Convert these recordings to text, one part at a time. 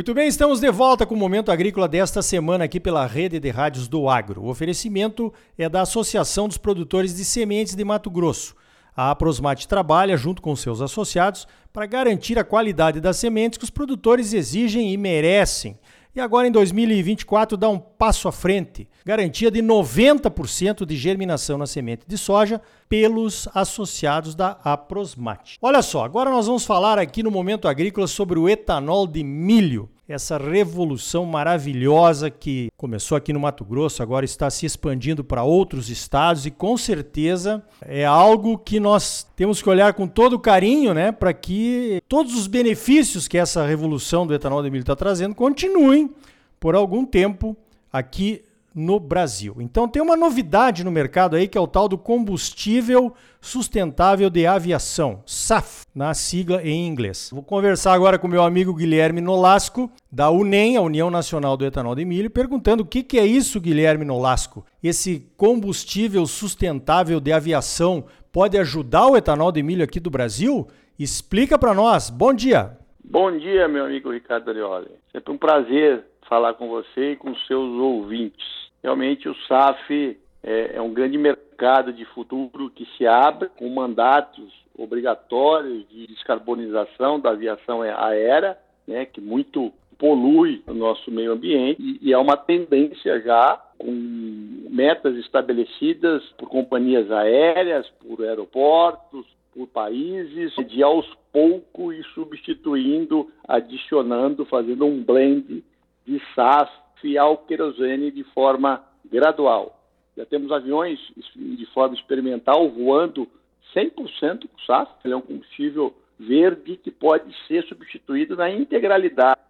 Muito bem, estamos de volta com o Momento Agrícola desta semana aqui pela Rede de Rádios do Agro. O oferecimento é da Associação dos Produtores de Sementes de Mato Grosso. A Aprosmate trabalha junto com seus associados para garantir a qualidade das sementes que os produtores exigem e merecem. E agora em 2024 dá um passo à frente, garantia de 90% de germinação na semente de soja pelos associados da Aprosmate. Olha só, agora nós vamos falar aqui no Momento Agrícola sobre o etanol de milho essa revolução maravilhosa que começou aqui no Mato Grosso, agora está se expandindo para outros estados e com certeza é algo que nós temos que olhar com todo carinho, né, para que todos os benefícios que essa revolução do etanol de milho está trazendo continuem por algum tempo aqui no Brasil. Então tem uma novidade no mercado aí que é o tal do combustível sustentável de aviação, SAF, na sigla em inglês. Vou conversar agora com meu amigo Guilherme Nolasco, da UNEM, a União Nacional do Etanol de Milho, perguntando o que, que é isso, Guilherme Nolasco. Esse combustível sustentável de aviação pode ajudar o etanol de milho aqui do Brasil? Explica para nós. Bom dia. Bom dia, meu amigo Ricardo Arioli. Sempre um prazer falar com você e com seus ouvintes. Realmente o SAF é, é um grande mercado de futuro que se abre com mandatos obrigatórios de descarbonização da aviação aérea, né, que muito polui o nosso meio ambiente. E, e é uma tendência já com metas estabelecidas por companhias aéreas, por aeroportos, por países, de aos poucos ir substituindo, adicionando, fazendo um blend de SAF ao querosene de forma gradual. Já temos aviões de forma experimental voando 100% com SAF, ele é um combustível verde que pode ser substituído na integralidade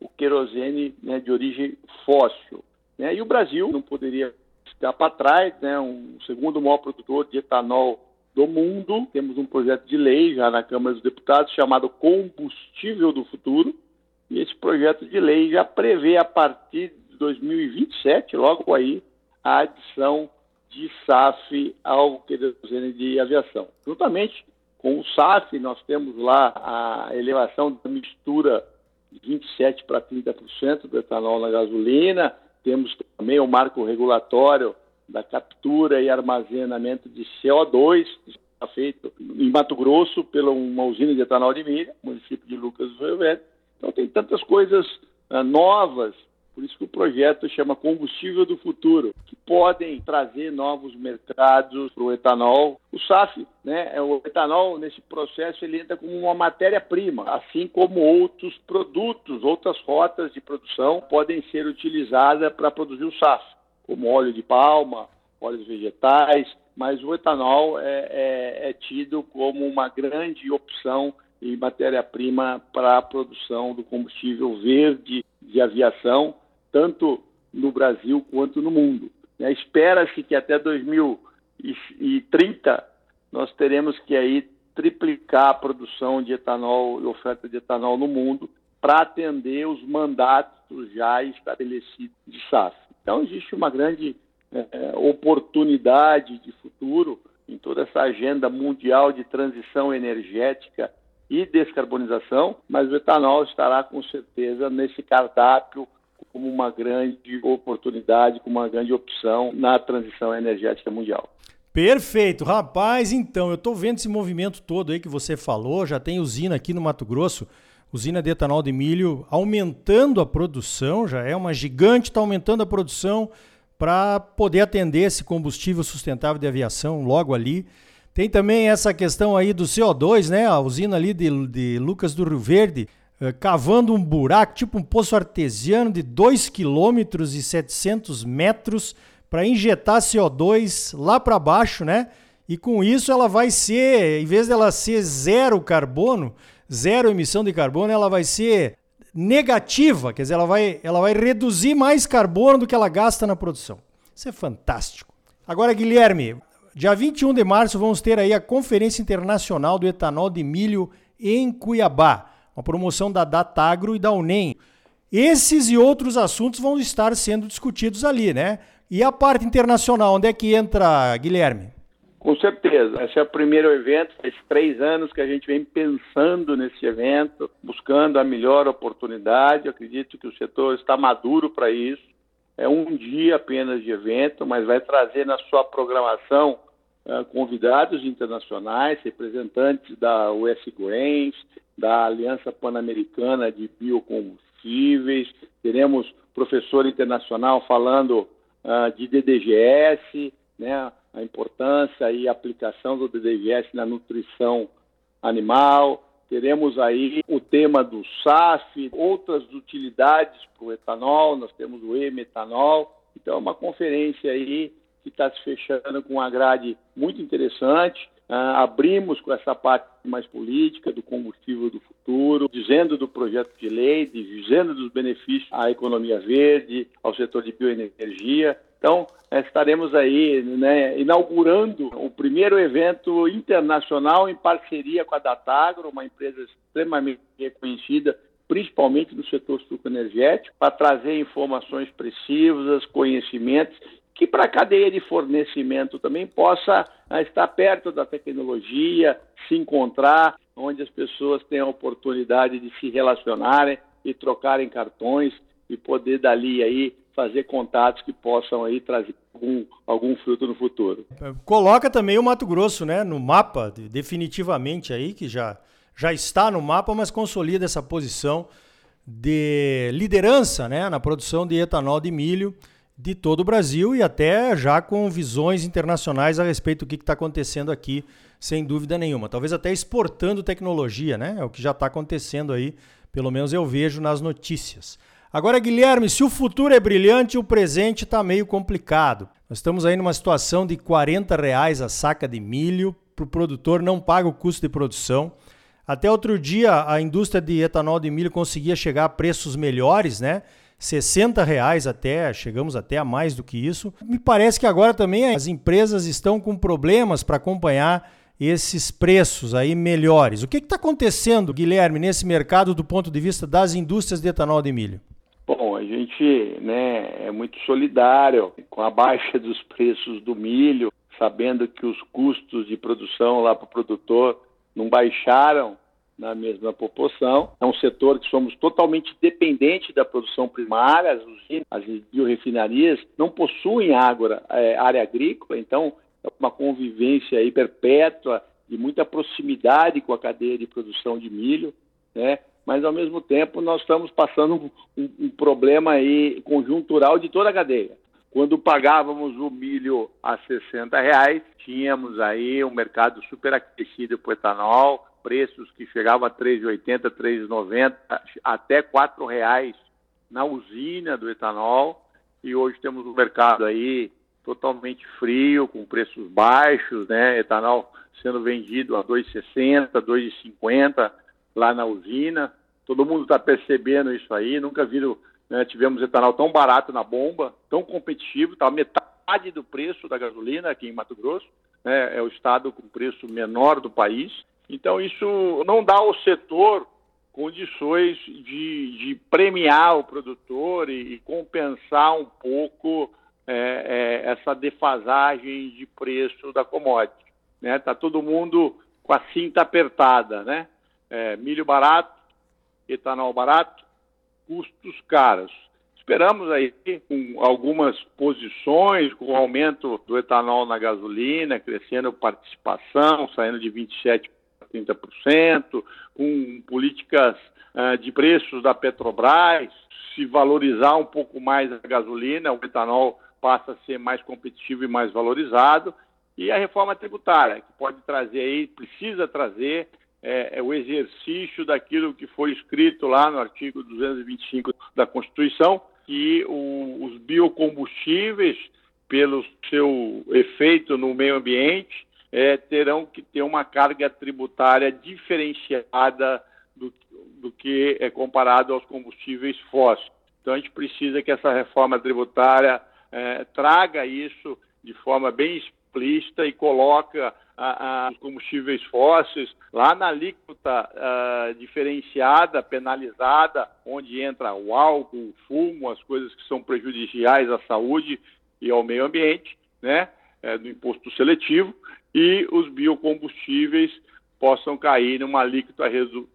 o querosene né, de origem fóssil. Né? E o Brasil não poderia ficar para trás, né? um segundo maior produtor de etanol do mundo. Temos um projeto de lei já na Câmara dos Deputados chamado Combustível do Futuro, e esse projeto de lei já prevê, a partir de 2027, logo aí, a adição de SAF ao querosene de aviação. Juntamente com o SAF, nós temos lá a elevação da mistura de 27% para 30% do etanol na gasolina, temos também o marco regulatório da captura e armazenamento de CO2, que está feito em Mato Grosso pela uma usina de etanol de milho, município de Lucas do Rio Verde. Tem tantas coisas uh, novas, por isso que o projeto chama Combustível do Futuro, que podem trazer novos mercados para o etanol. O SAF, né, é o etanol nesse processo ele entra como uma matéria-prima, assim como outros produtos, outras rotas de produção podem ser utilizadas para produzir o SAF, como óleo de palma, óleos vegetais, mas o etanol é, é, é tido como uma grande opção e matéria-prima para a produção do combustível verde de aviação, tanto no Brasil quanto no mundo. Né, espera-se que até 2030 nós teremos que aí triplicar a produção de etanol e oferta de etanol no mundo para atender os mandatos já estabelecidos de SAF. Então existe uma grande é, oportunidade de futuro em toda essa agenda mundial de transição energética e descarbonização, mas o etanol estará com certeza nesse cardápio como uma grande oportunidade, como uma grande opção na transição energética mundial. Perfeito, rapaz. Então, eu estou vendo esse movimento todo aí que você falou. Já tem usina aqui no Mato Grosso, usina de etanol de milho, aumentando a produção. Já é uma gigante, está aumentando a produção para poder atender esse combustível sustentável de aviação logo ali. Tem também essa questão aí do CO2, né? A usina ali de, de Lucas do Rio Verde, eh, cavando um buraco, tipo um poço artesiano de 2 km e 700 metros para injetar CO2 lá para baixo, né? E com isso ela vai ser, em vez dela ser zero carbono, zero emissão de carbono, ela vai ser negativa, quer dizer, ela vai, ela vai reduzir mais carbono do que ela gasta na produção. Isso é fantástico. Agora, Guilherme, Dia 21 de março vamos ter aí a Conferência Internacional do Etanol de Milho em Cuiabá, uma promoção da Datagro e da UNEM. Esses e outros assuntos vão estar sendo discutidos ali, né? E a parte internacional, onde é que entra, Guilherme? Com certeza. Esse é o primeiro evento, faz três anos que a gente vem pensando nesse evento, buscando a melhor oportunidade. Eu acredito que o setor está maduro para isso. É um dia apenas de evento, mas vai trazer na sua programação uh, convidados internacionais, representantes da US Grains, da Aliança Pan-Americana de Biocombustíveis, teremos professor internacional falando uh, de DDGS, né, a importância e aplicação do DDGS na nutrição animal. Teremos aí o tema do SAF, outras utilidades para o etanol, nós temos o e-metanol. Então, é uma conferência aí que está se fechando com uma grade muito interessante. Uh, abrimos com essa parte mais política do combustível do futuro, dizendo do projeto de lei, dizendo dos benefícios à economia verde, ao setor de bioenergia. Então, eh, estaremos aí né, inaugurando o primeiro evento internacional em parceria com a Datagro, uma empresa extremamente reconhecida, principalmente no setor sucroenergético, para trazer informações precisas, conhecimentos que para a cadeia de fornecimento também possa ah, estar perto da tecnologia, se encontrar, onde as pessoas tenham a oportunidade de se relacionarem e trocarem cartões e poder dali aí fazer contatos que possam aí trazer algum, algum fruto no futuro. Coloca também o Mato Grosso, né, no mapa, definitivamente aí, que já, já está no mapa, mas consolida essa posição de liderança, né, na produção de etanol de milho de todo o Brasil e até já com visões internacionais a respeito do que está acontecendo aqui, sem dúvida nenhuma. Talvez até exportando tecnologia, né? É o que já está acontecendo aí, pelo menos eu vejo nas notícias. Agora, Guilherme, se o futuro é brilhante, o presente está meio complicado. Nós estamos aí numa situação de 40 reais a saca de milho, para o produtor não paga o custo de produção. Até outro dia, a indústria de etanol de milho conseguia chegar a preços melhores, né? 60 reais até, chegamos até a mais do que isso. Me parece que agora também as empresas estão com problemas para acompanhar esses preços aí melhores. O que está acontecendo, Guilherme, nesse mercado do ponto de vista das indústrias de etanol de milho? Bom, a gente né, é muito solidário com a baixa dos preços do milho, sabendo que os custos de produção lá para o produtor não baixaram na mesma proporção. É um setor que somos totalmente dependente da produção primária, as usinas, as biorefinarias não possuem água, é, área agrícola, então é uma convivência aí perpétua de muita proximidade com a cadeia de produção de milho, né? Mas ao mesmo tempo nós estamos passando um, um, problema aí conjuntural de toda a cadeia. Quando pagávamos o milho a 60 reais, tínhamos aí um mercado superaquecido para o etanol, preços que chegavam a R$ 3,80, R$ 3,90, até R$ 4,00 na usina do etanol. E hoje temos um mercado aí totalmente frio, com preços baixos, né? Etanol sendo vendido a R$ 2,60, R$ 2,50 lá na usina. Todo mundo está percebendo isso aí. Nunca viram, né? tivemos etanol tão barato na bomba, tão competitivo, está metade do preço da gasolina aqui em Mato Grosso. Né? É o estado com preço menor do país. Então, isso não dá ao setor condições de, de premiar o produtor e, e compensar um pouco é, é, essa defasagem de preço da commodity. Está né? Tá todo mundo com a cinta apertada, né? É, milho barato, etanol barato, custos caros. Esperamos aí com algumas posições, com o aumento do etanol na gasolina, crescendo participação, saindo de 27 30%, com políticas uh, de preços da Petrobras, se valorizar um pouco mais a gasolina, o etanol passa a ser mais competitivo e mais valorizado, e a reforma tributária, que pode trazer aí, precisa trazer é, é, o exercício daquilo que foi escrito lá no artigo 225 da Constituição, que o, os biocombustíveis, pelo seu efeito no meio ambiente, é, terão que ter uma carga tributária diferenciada do, do que é comparado aos combustíveis fósseis. Então a gente precisa que essa reforma tributária é, traga isso de forma bem explícita e coloca os combustíveis fósseis lá na alíquota a, diferenciada, penalizada, onde entra o álcool, o fumo, as coisas que são prejudiciais à saúde e ao meio ambiente, né, é, do imposto seletivo, e os biocombustíveis possam cair numa alíquota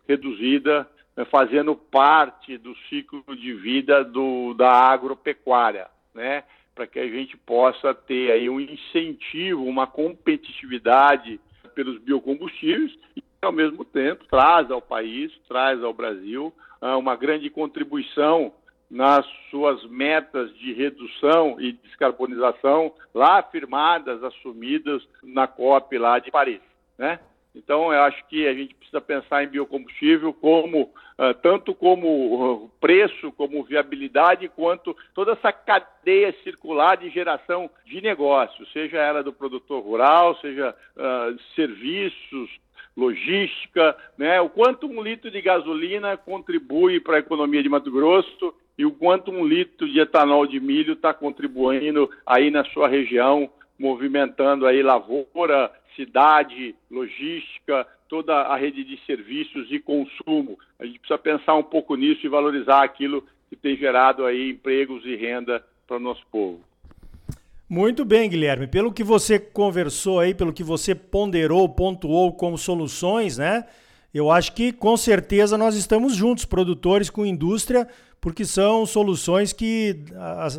reduzida, né, fazendo parte do ciclo de vida do, da agropecuária, né? Para que a gente possa ter aí um incentivo, uma competitividade pelos biocombustíveis e, ao mesmo tempo, traz ao país, traz ao Brasil ah, uma grande contribuição nas suas metas de redução e descarbonização lá firmadas, assumidas na COP lá de Paris, né? Então, eu acho que a gente precisa pensar em biocombustível como uh, tanto como preço, como viabilidade, quanto toda essa cadeia circular de geração de negócio, seja ela do produtor rural, seja uh, serviços, logística, né? O quanto um litro de gasolina contribui para a economia de Mato Grosso e o quanto um litro de etanol de milho está contribuindo aí na sua região, movimentando aí lavoura, cidade, logística, toda a rede de serviços e consumo. A gente precisa pensar um pouco nisso e valorizar aquilo que tem gerado aí empregos e renda para o nosso povo. Muito bem, Guilherme. Pelo que você conversou aí, pelo que você ponderou, pontuou como soluções, né? Eu acho que com certeza nós estamos juntos, produtores com indústria, porque são soluções que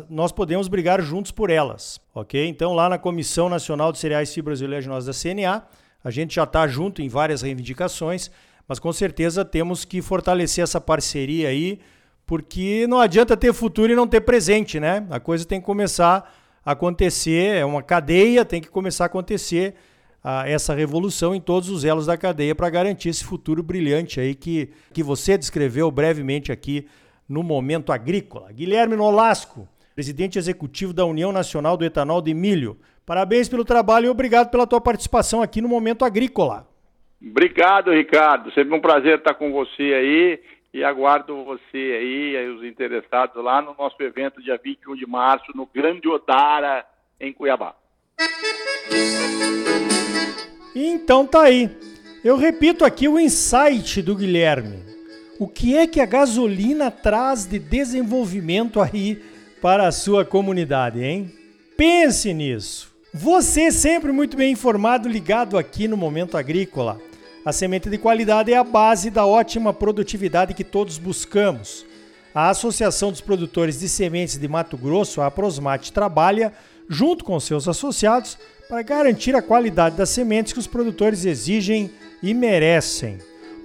nós podemos brigar juntos por elas, ok? Então, lá na Comissão Nacional de Cereais, Fibras e Oleaginosas da CNA, a gente já está junto em várias reivindicações, mas com certeza temos que fortalecer essa parceria aí, porque não adianta ter futuro e não ter presente, né? A coisa tem que começar a acontecer, é uma cadeia, tem que começar a acontecer a, essa revolução em todos os elos da cadeia para garantir esse futuro brilhante aí que, que você descreveu brevemente aqui no Momento Agrícola. Guilherme Nolasco, presidente executivo da União Nacional do Etanol de Milho. Parabéns pelo trabalho e obrigado pela tua participação aqui no Momento Agrícola. Obrigado, Ricardo. Sempre um prazer estar com você aí e aguardo você aí e os interessados lá no nosso evento dia 21 de março no Grande Odara, em Cuiabá. Então tá aí. Eu repito aqui o insight do Guilherme. O que é que a gasolina traz de desenvolvimento aí para a sua comunidade, hein? Pense nisso. Você sempre muito bem informado, ligado aqui no Momento Agrícola. A semente de qualidade é a base da ótima produtividade que todos buscamos. A Associação dos Produtores de Sementes de Mato Grosso, a Prosmate, trabalha junto com seus associados para garantir a qualidade das sementes que os produtores exigem e merecem.